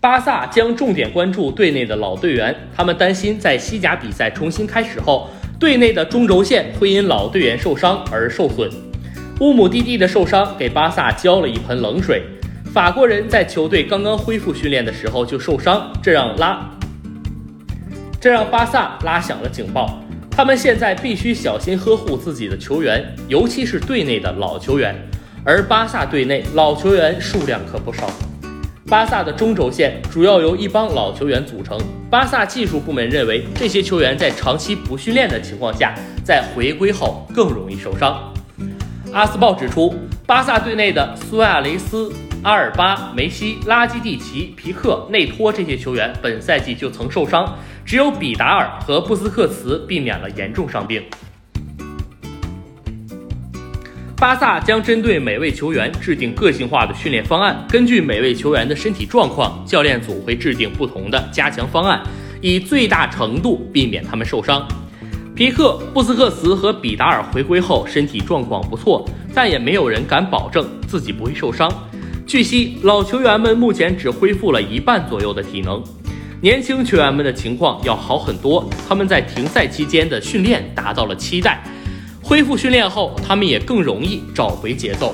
巴萨将重点关注队内的老队员，他们担心在西甲比赛重新开始后，队内的中轴线会因老队员受伤而受损。乌姆蒂蒂的受伤给巴萨浇了一盆冷水。法国人在球队刚刚恢复训练的时候就受伤，这让拉，这让巴萨拉响了警报。他们现在必须小心呵护自己的球员，尤其是队内的老球员。而巴萨队内老球员数量可不少。巴萨的中轴线主要由一帮老球员组成。巴萨技术部门认为，这些球员在长期不训练的情况下，在回归后更容易受伤。阿斯报指出，巴萨队内的苏亚雷斯、阿尔巴、梅西、拉基蒂奇、皮克、内托这些球员本赛季就曾受伤，只有比达尔和布斯克茨避免了严重伤病。巴萨将针对每位球员制定个性化的训练方案，根据每位球员的身体状况，教练组会制定不同的加强方案，以最大程度避免他们受伤。皮克、布斯克茨和比达尔回归后身体状况不错，但也没有人敢保证自己不会受伤。据悉，老球员们目前只恢复了一半左右的体能，年轻球员们的情况要好很多，他们在停赛期间的训练达到了期待。恢复训练后，他们也更容易找回节奏。